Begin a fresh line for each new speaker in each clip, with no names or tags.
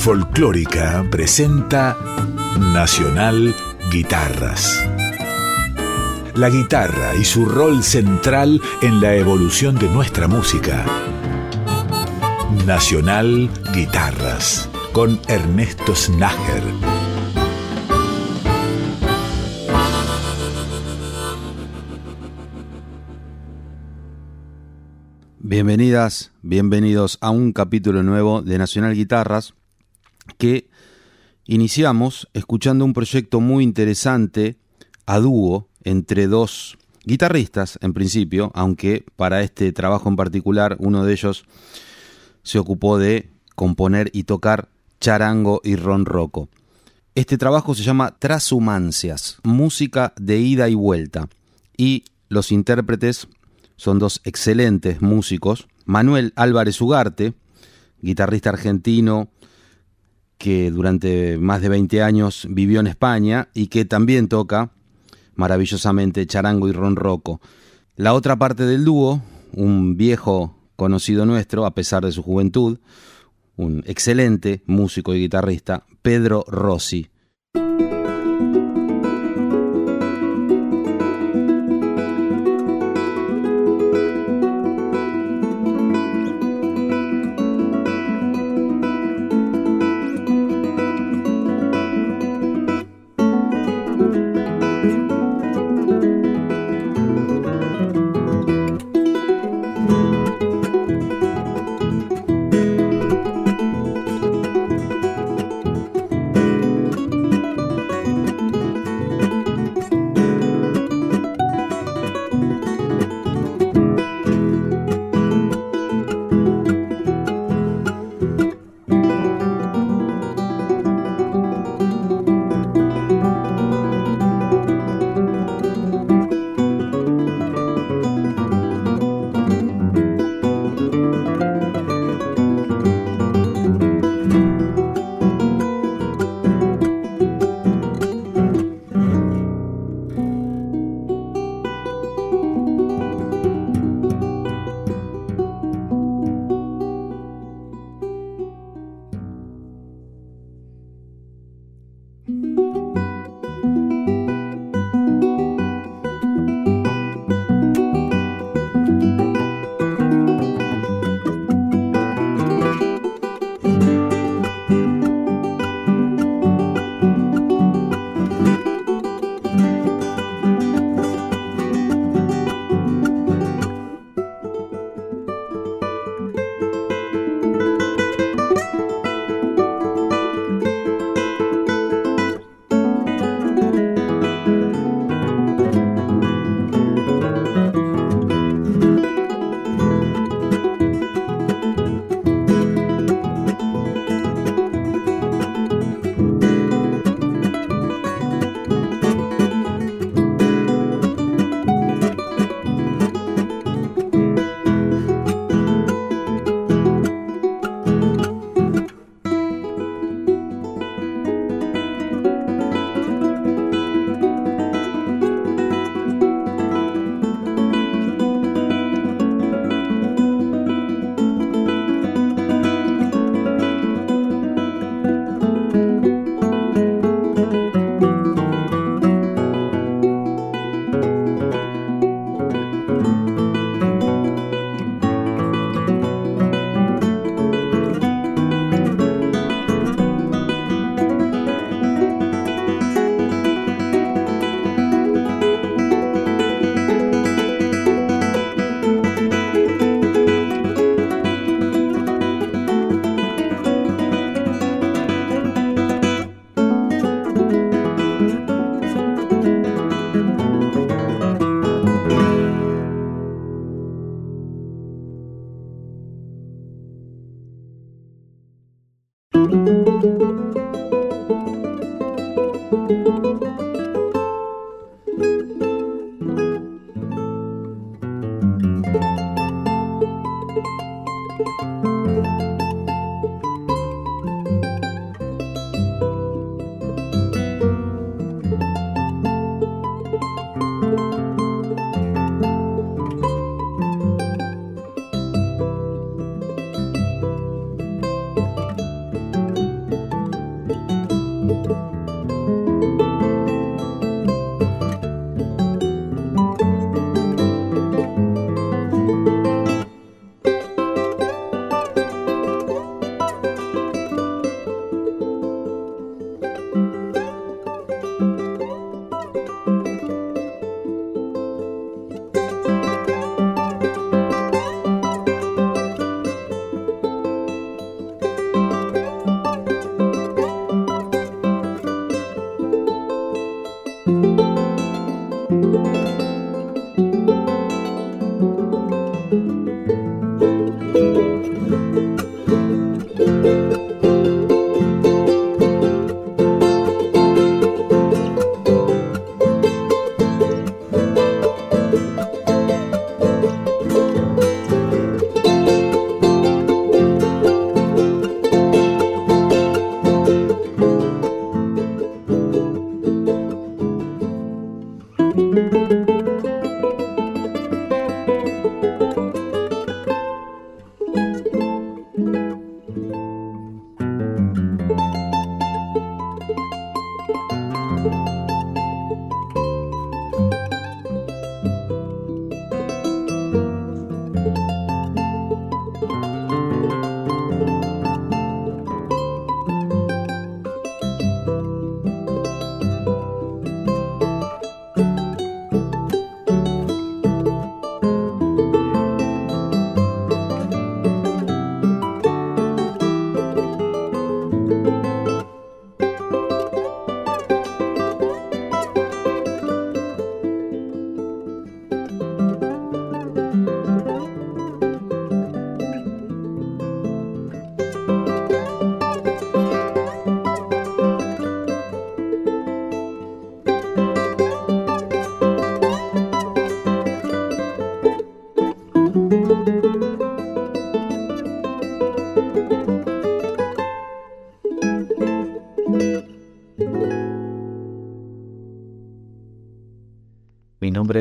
Folclórica presenta Nacional Guitarras. La guitarra y su rol central en la evolución de nuestra música. Nacional Guitarras con Ernesto Snager.
Bienvenidas, bienvenidos a un capítulo nuevo de Nacional Guitarras que iniciamos escuchando un proyecto muy interesante a dúo entre dos guitarristas en principio, aunque para este trabajo en particular uno de ellos se ocupó de componer y tocar charango y ronroco. Este trabajo se llama Trashumancias, música de ida y vuelta, y los intérpretes son dos excelentes músicos, Manuel Álvarez Ugarte, guitarrista argentino, que durante más de 20 años vivió en España y que también toca maravillosamente charango y ronroco. La otra parte del dúo, un viejo conocido nuestro, a pesar de su juventud, un excelente músico y guitarrista, Pedro Rossi.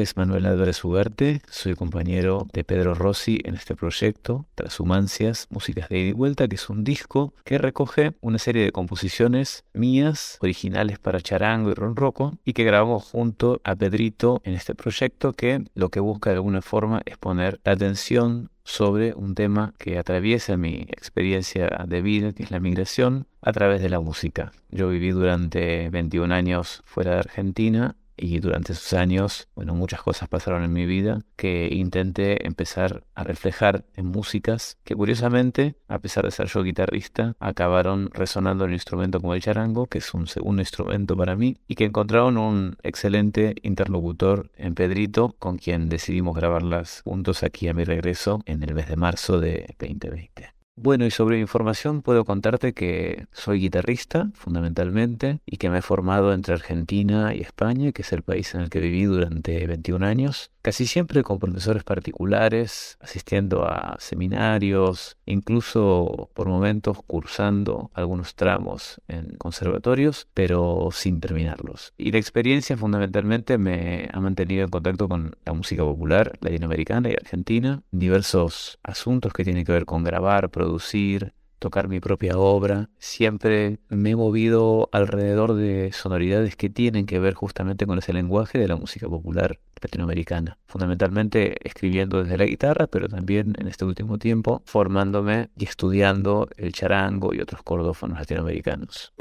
Es Manuel Álvarez Ugarte, soy compañero de Pedro Rossi en este proyecto, Transhumancias, Músicas de ida y vuelta, que es un disco que recoge una serie de composiciones mías, originales para charango y ronroco, y que grabamos junto a Pedrito en este proyecto que lo que busca de alguna forma es poner la atención sobre un tema que atraviesa mi experiencia de vida, que es la migración, a través de la música. Yo viví durante 21 años fuera de Argentina y durante esos años, bueno, muchas cosas pasaron en mi vida que intenté empezar a reflejar en músicas que curiosamente, a pesar de ser yo guitarrista, acabaron resonando en un instrumento como el charango, que es un segundo instrumento para mí, y que encontraron un excelente interlocutor en Pedrito, con quien decidimos grabarlas juntos aquí a mi regreso en el mes de marzo de 2020. Bueno, y sobre mi formación puedo contarte que soy guitarrista fundamentalmente y que me he formado entre Argentina y España, que es el país en el que viví durante 21 años, casi siempre con profesores particulares, asistiendo a seminarios, incluso por momentos cursando algunos tramos en conservatorios, pero sin terminarlos. Y la experiencia fundamentalmente me ha mantenido en contacto con la música popular latinoamericana y argentina, diversos asuntos que tienen que ver con grabar, producir, tocar mi propia obra. Siempre me he movido alrededor de sonoridades que tienen que ver justamente con ese lenguaje de la música popular latinoamericana. Fundamentalmente escribiendo desde la guitarra, pero también en este último tiempo formándome y estudiando el charango y otros cordófonos latinoamericanos.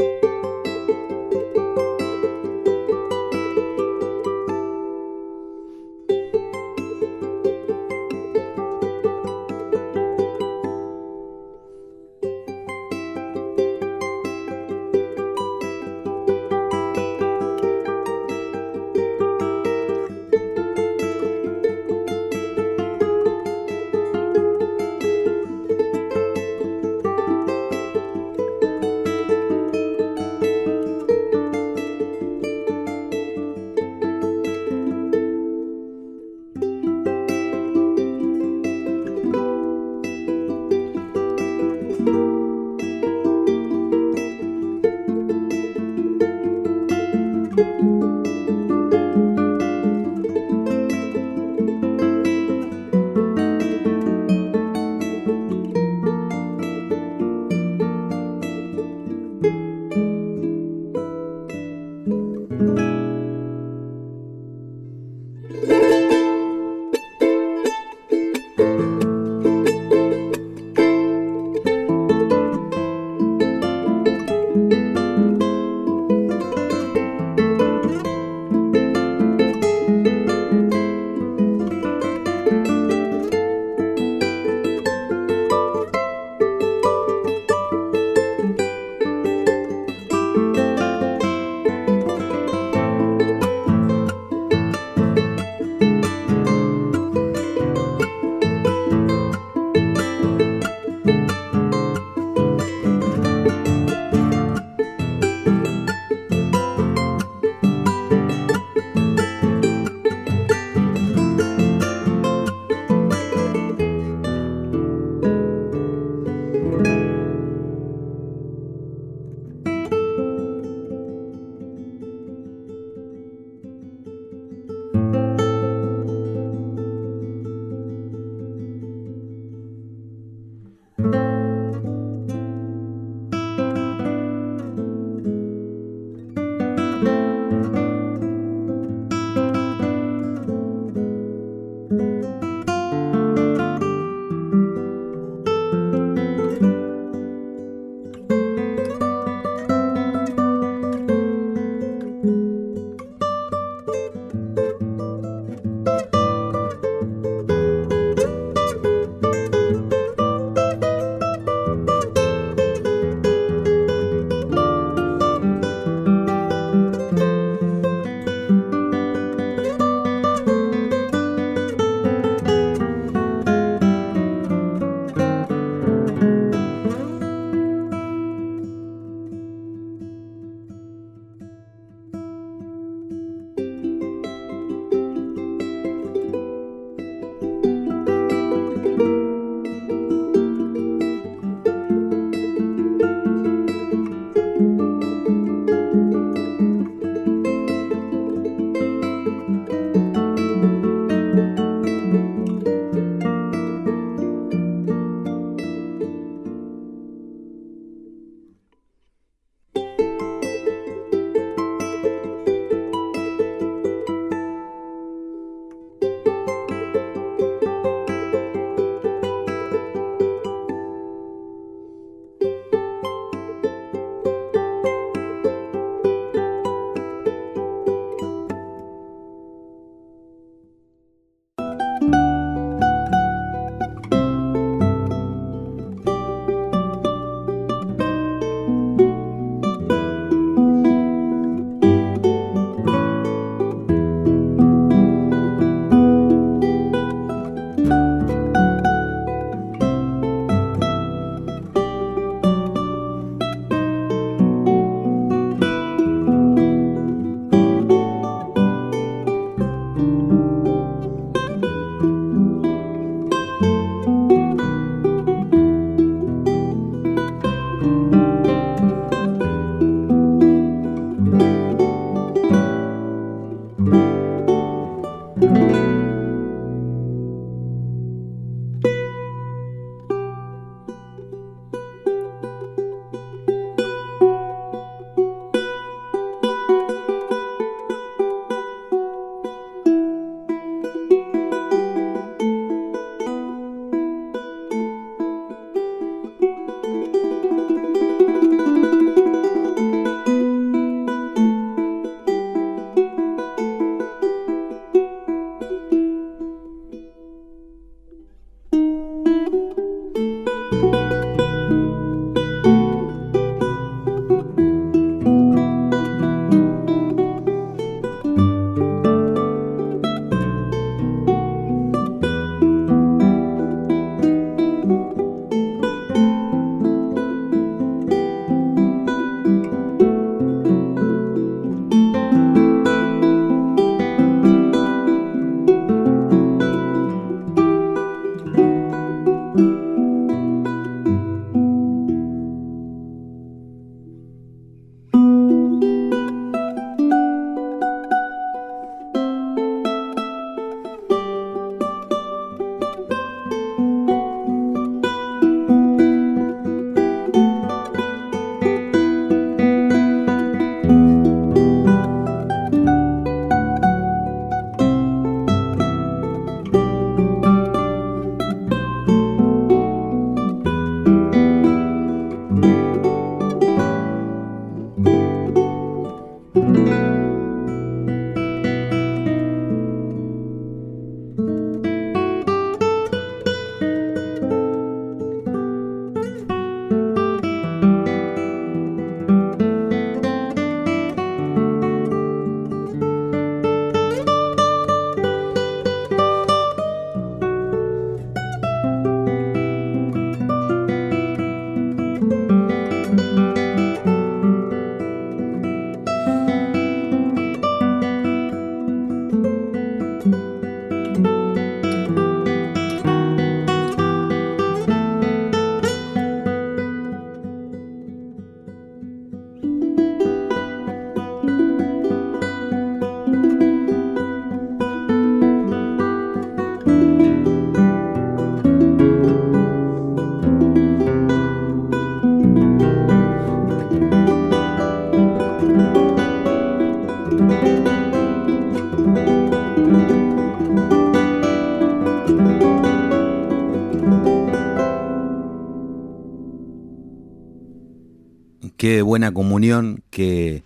Qué buena comunión que,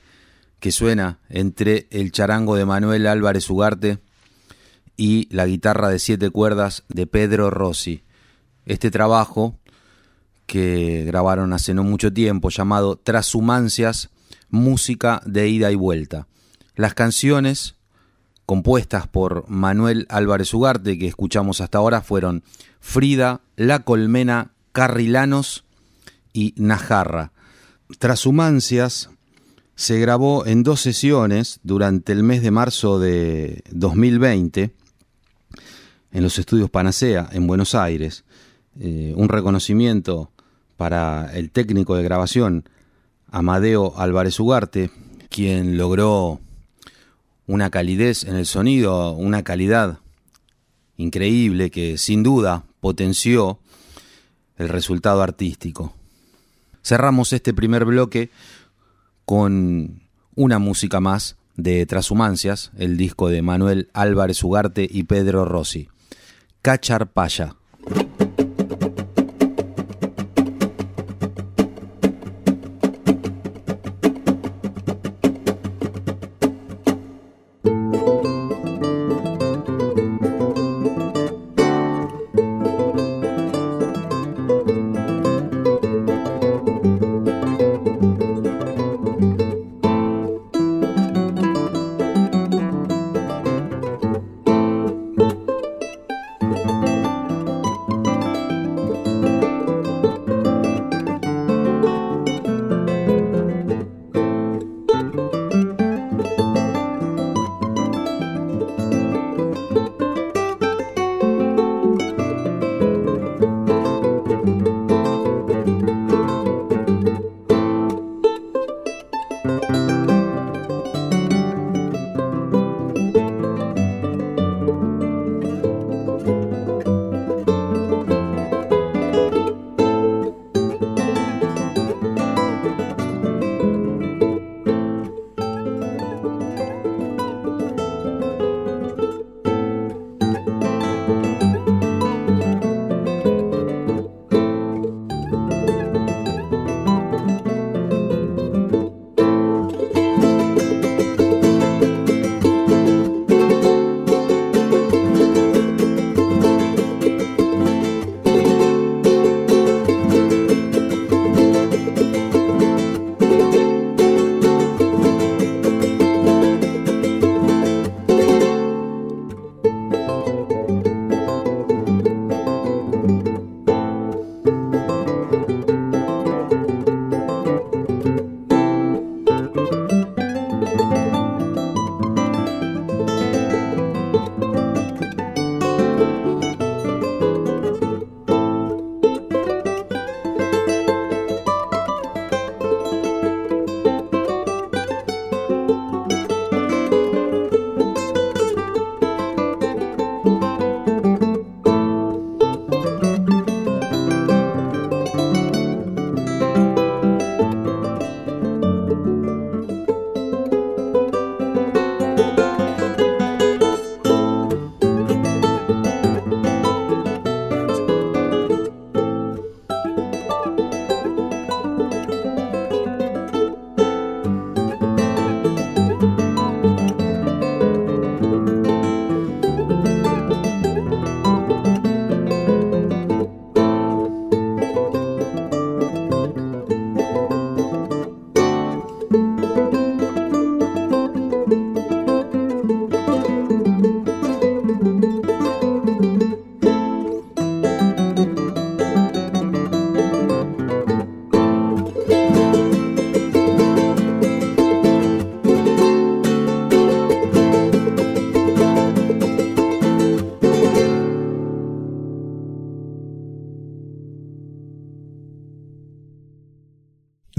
que suena entre el charango de Manuel Álvarez Ugarte y la guitarra de siete cuerdas de Pedro Rossi. Este trabajo que grabaron hace no mucho tiempo llamado Trashumancias, música de ida y vuelta. Las canciones compuestas por Manuel Álvarez Ugarte que escuchamos hasta ahora fueron Frida, La Colmena, Carrilanos y Najarra. Trashumancias se grabó en dos sesiones durante el mes de marzo de 2020 en los estudios Panacea en Buenos Aires. Eh, un reconocimiento para el técnico de grabación Amadeo Álvarez Ugarte, quien logró una calidez en el sonido, una calidad increíble que sin duda potenció el resultado artístico. Cerramos este primer bloque con una música más de Trashumancias, el disco de Manuel Álvarez Ugarte y Pedro Rossi. Cacharpaya.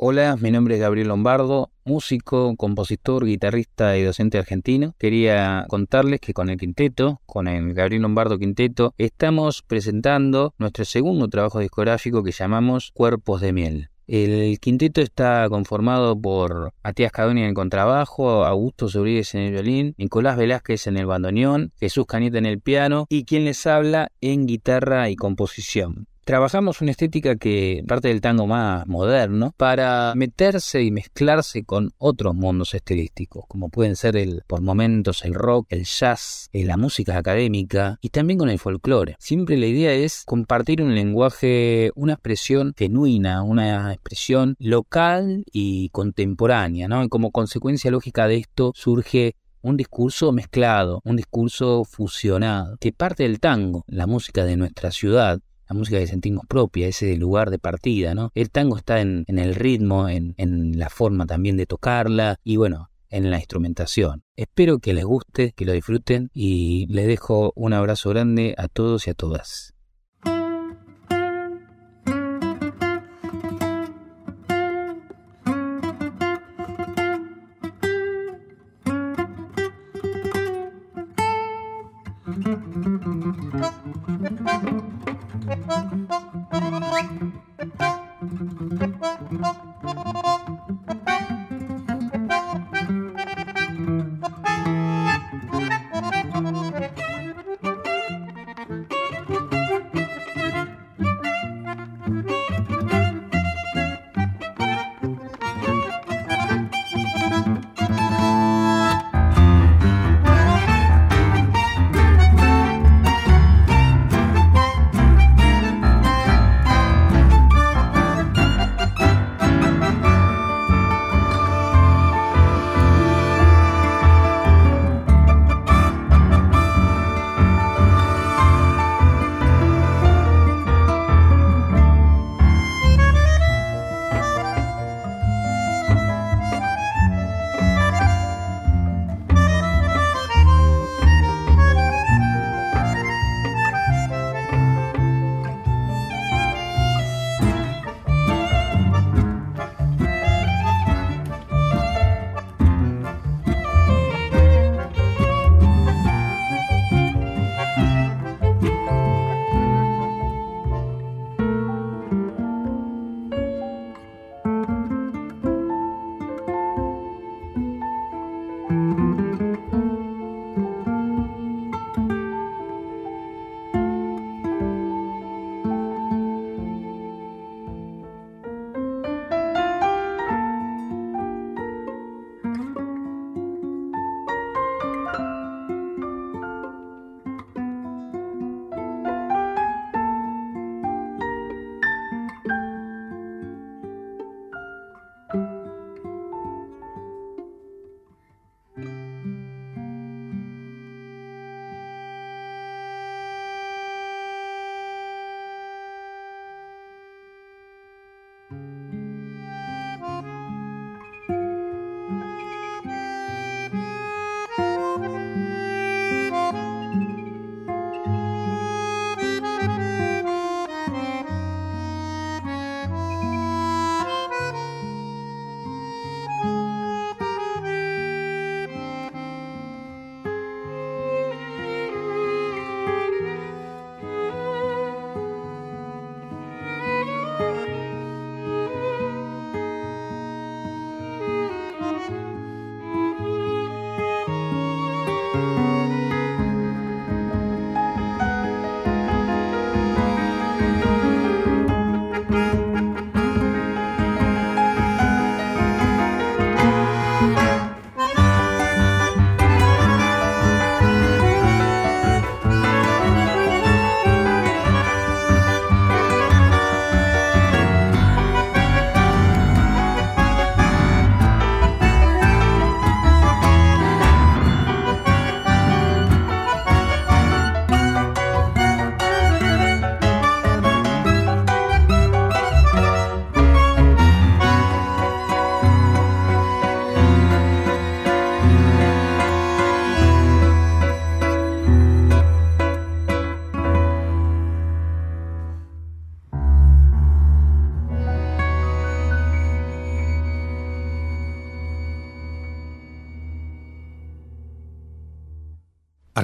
Hola, mi nombre es Gabriel Lombardo, músico, compositor, guitarrista y docente argentino. Quería contarles que con el quinteto, con el Gabriel Lombardo Quinteto, estamos presentando nuestro segundo trabajo discográfico que llamamos Cuerpos de Miel. El quinteto está conformado por Matías Cadoni en el contrabajo, Augusto Sobríguez en el violín, Nicolás Velázquez en el bandoneón, Jesús Cañete en el piano y quien les habla en guitarra y composición. Trabajamos una estética que parte del tango más moderno para meterse y mezclarse con otros mundos estilísticos, como pueden ser el, por momentos el rock, el jazz, eh, la música académica y también con el folclore. Siempre la idea es compartir un lenguaje, una expresión genuina, una expresión local y contemporánea. Y como consecuencia lógica de esto surge un discurso mezclado, un discurso fusionado, que parte del tango, la música de nuestra ciudad, la música que sentimos propia, ese lugar de partida, ¿no? El tango está en, el ritmo, en, en la forma también de tocarla y bueno, en la instrumentación. Espero que les guste, que lo disfruten y les dejo un abrazo grande a todos y a todas.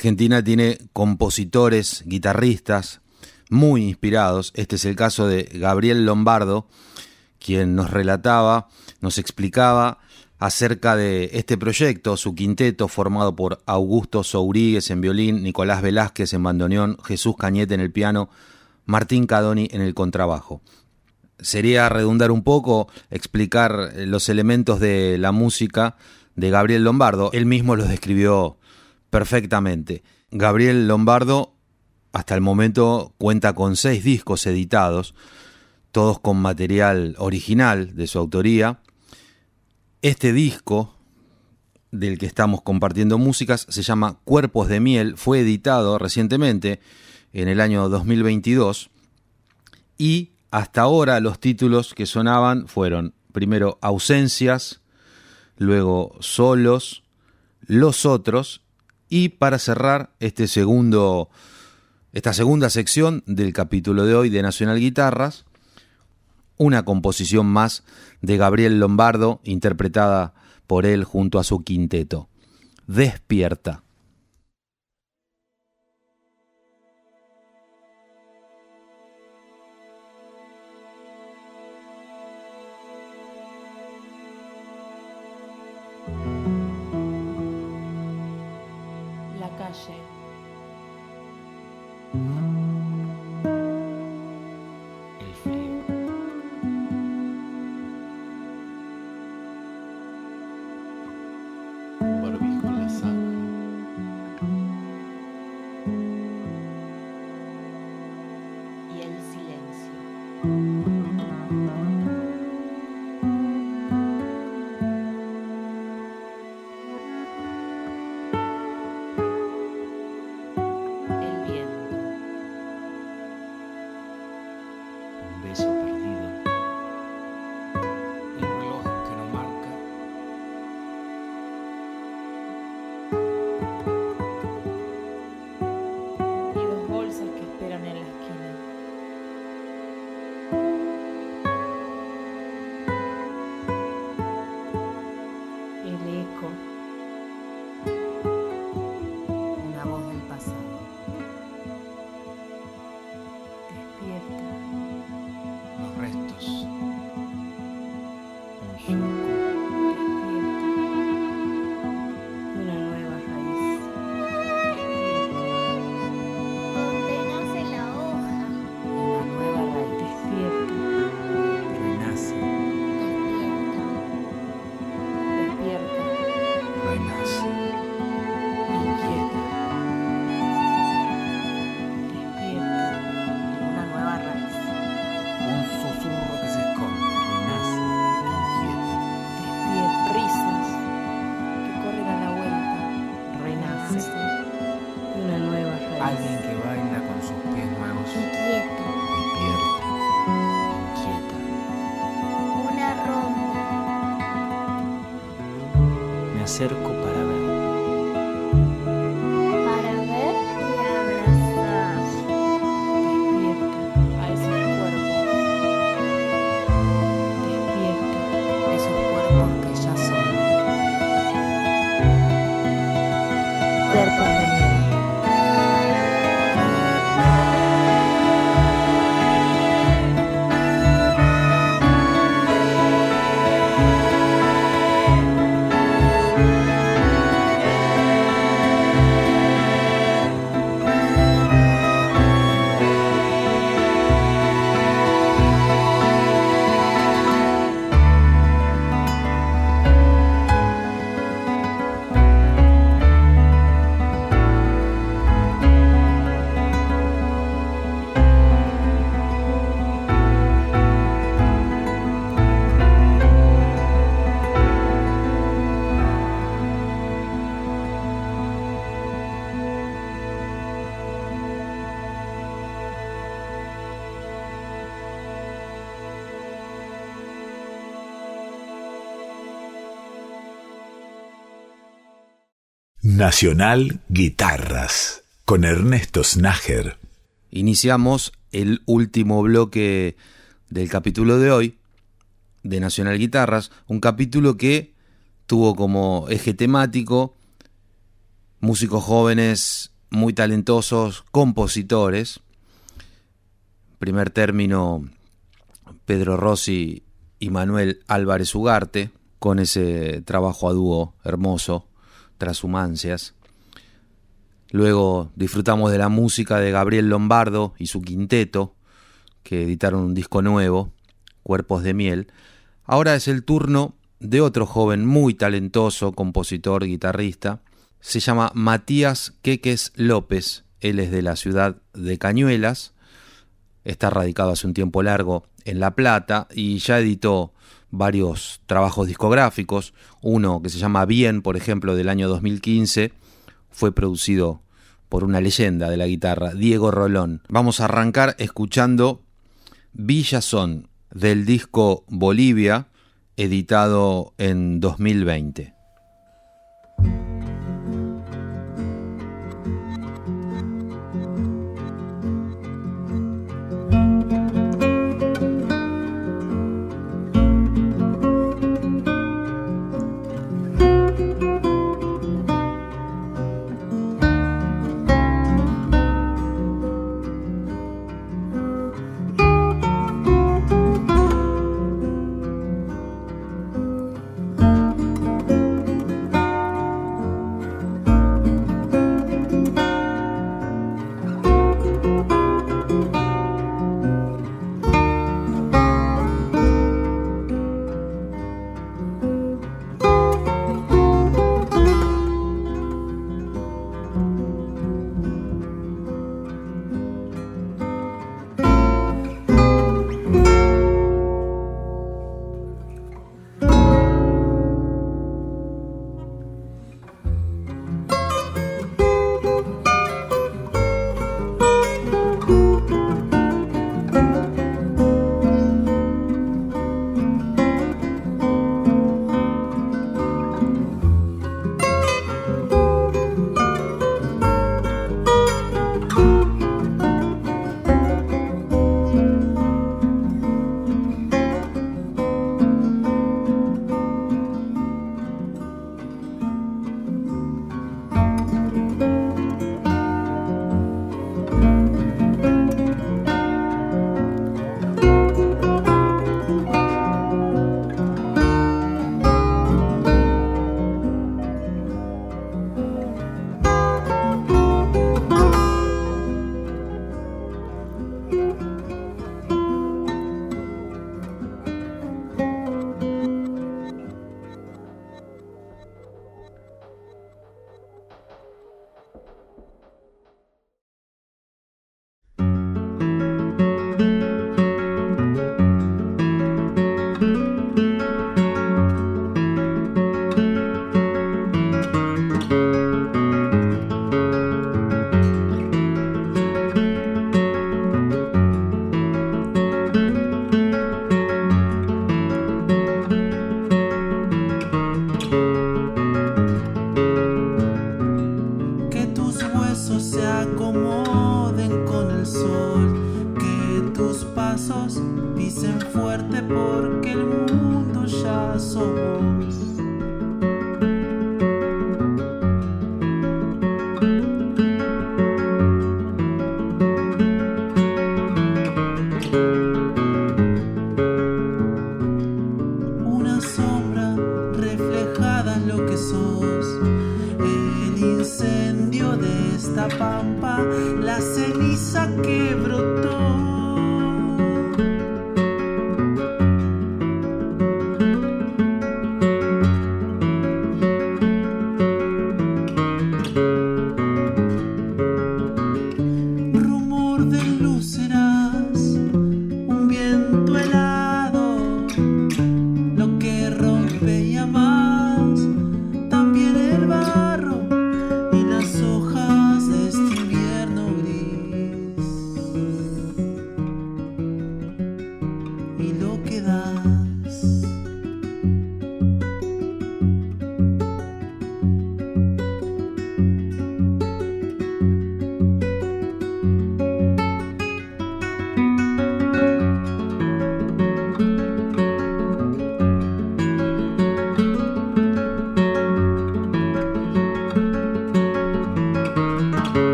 Argentina tiene compositores, guitarristas muy inspirados. Este es el caso de Gabriel Lombardo, quien nos relataba, nos explicaba acerca de este proyecto, su quinteto formado por Augusto Souríguez en violín, Nicolás Velázquez en bandoneón, Jesús Cañete en el piano, Martín Cadoni en el contrabajo. Sería redundar un poco, explicar los elementos de la música de Gabriel Lombardo. Él mismo los describió perfectamente. Gabriel Lombardo hasta el momento cuenta con seis discos editados, todos con material original de su autoría. Este disco del que estamos compartiendo músicas se llama Cuerpos de Miel, fue editado recientemente en el año 2022 y hasta ahora los títulos que sonaban fueron primero Ausencias, luego Solos, Los Otros y para cerrar este segundo, esta segunda sección del capítulo de hoy de Nacional Guitarras, una composición más de Gabriel Lombardo, interpretada por él junto a su quinteto. Despierta.
Nacional Guitarras con Ernesto Snager.
Iniciamos el último bloque del capítulo de hoy de Nacional Guitarras, un capítulo que tuvo como eje temático músicos jóvenes muy talentosos, compositores. Primer término, Pedro Rossi y Manuel Álvarez Ugarte, con ese trabajo a dúo hermoso, Transhumancias. Luego disfrutamos de la música de Gabriel Lombardo y su quinteto, que editaron un disco nuevo, Cuerpos de Miel. Ahora es el turno de otro joven muy talentoso, compositor, guitarrista. Se llama Matías Queques López. Él es de la ciudad de Cañuelas. Está radicado hace un tiempo largo en La Plata y ya editó varios trabajos discográficos. Uno que se llama Bien, por ejemplo, del año 2015, fue producido por una leyenda de la guitarra, Diego Rolón. Vamos a arrancar escuchando Villa Son del disco Bolivia, editado en 2020.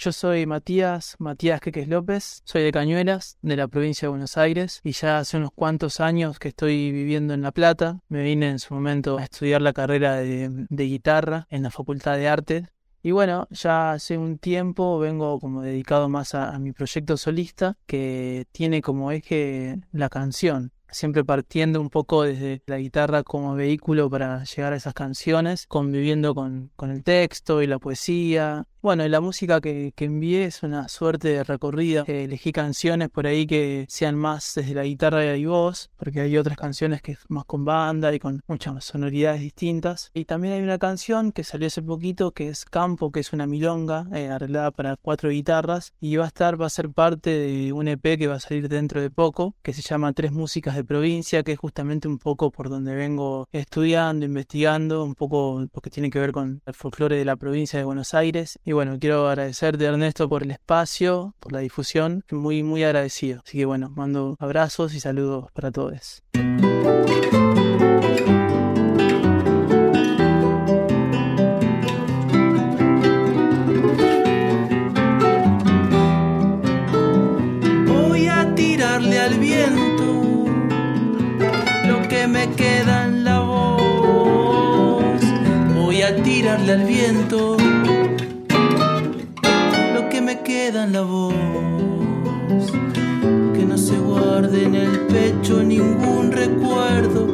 Yo soy Matías, Matías Queques López, soy de Cañuelas, de la provincia de Buenos Aires, y ya hace unos cuantos años que estoy viviendo en La Plata. Me vine en su momento a estudiar la carrera de, guitarra en la Facultad de Arte. Y bueno, ya hace un tiempo vengo como dedicado más a, a mi proyecto solista, que tiene como eje la canción siempre partiendo un poco desde la guitarra como vehículo para llegar a esas canciones, conviviendo con, con el texto y la poesía, bueno, y la música que, que envié es una suerte de recorrida. Eh, elegí canciones por ahí que sean más desde la guitarra y voz, porque hay otras canciones que es más con banda y con muchas sonoridades distintas. Y también hay una canción que salió hace poquito que es Campo, que es una milonga eh, arreglada para cuatro guitarras y va a estar, va a ser parte de un EP que va a salir dentro de poco, que se llama Tres Músicas de Provincia, que es justamente un poco por donde vengo estudiando, investigando, un poco porque tiene que ver con el folclore de la provincia de Buenos Aires y bueno, quiero agradecerte Ernesto por el espacio, por la difusión, muy muy agradecido. Así que bueno, mando abrazos y saludos para todos.
Voy a tirarle al viento lo que me queda en la voz. Voy a tirarle al viento queda la voz. Que no se guarde en el pecho ningún recuerdo,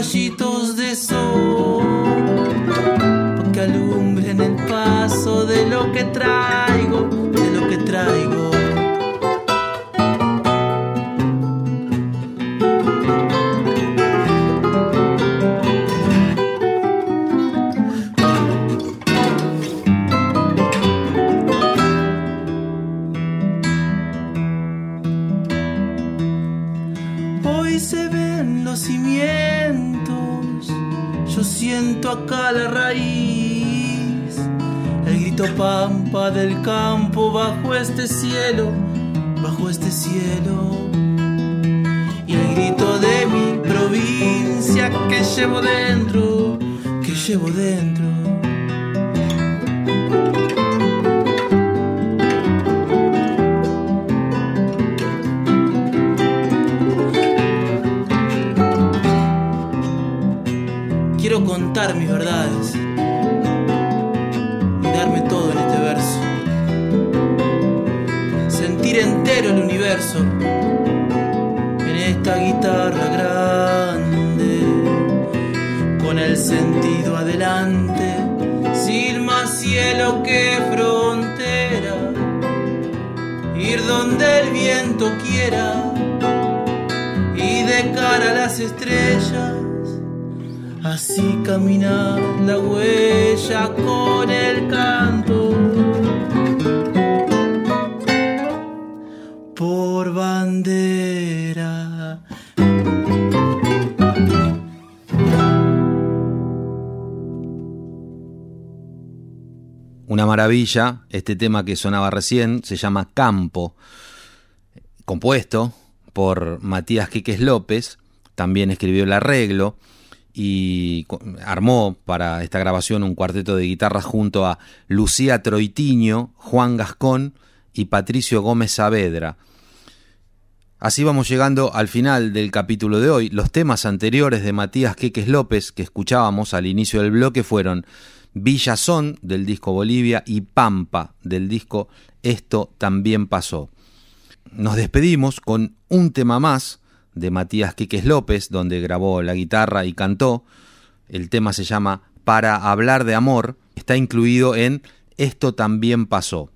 rayitos de sol. Que alumbren el paso de lo que traigo, de lo que traigo. Los cimientos, yo siento acá la raíz, el grito pampa del campo bajo este cielo, bajo este cielo. Y el grito de mi provincia que llevo dentro, que llevo dentro. En esta guitarra grande, con el sentido adelante, sin más cielo que frontera, ir donde el viento quiera y de cara a las estrellas. Así caminar la huella con el canto.
Maravilla, este tema que sonaba recién se llama Campo, compuesto por Matías Quiques López, también escribió el arreglo y armó para esta grabación un cuarteto de guitarras junto a Lucía Troitiño, Juan Gascón y Patricio Gómez Saavedra. Así vamos llegando al final del capítulo de hoy. Los temas anteriores de Matías Queques López que escuchábamos al inicio del bloque fueron Villazón del disco Bolivia y Pampa del disco Esto también pasó. Nos despedimos con un tema más de Matías Quiques López, donde grabó la guitarra y cantó. El tema se llama Para hablar de amor. Está incluido en Esto también pasó.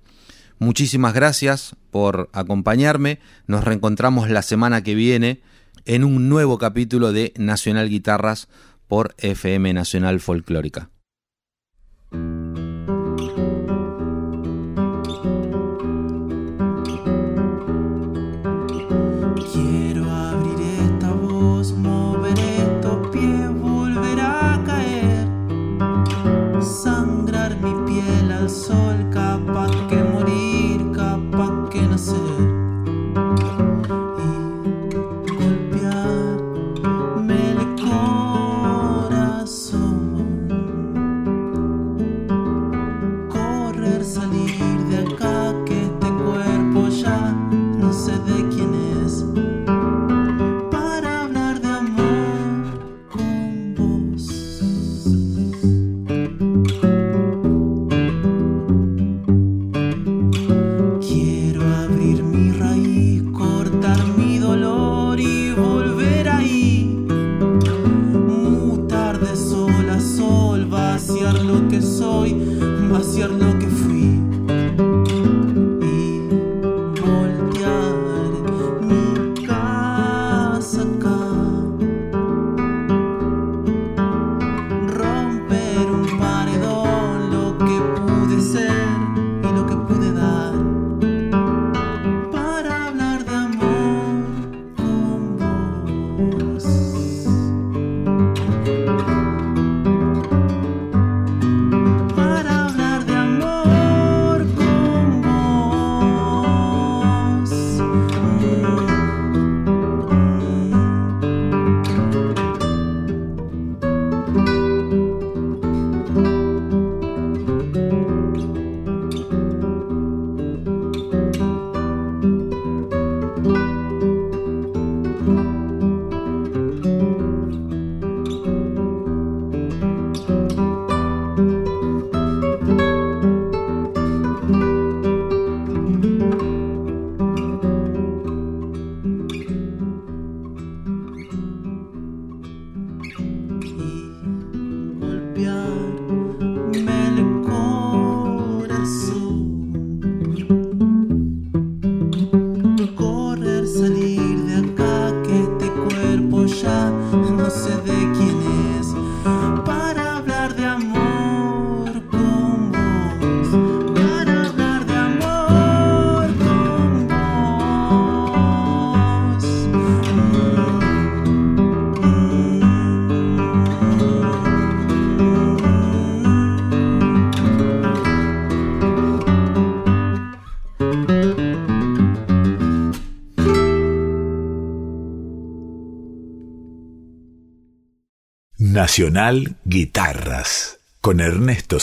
Muchísimas gracias por acompañarme. Nos reencontramos la semana que viene en un nuevo capítulo de Nacional Guitarras por FM Nacional Folclórica.
Nacional Guitarras con Ernesto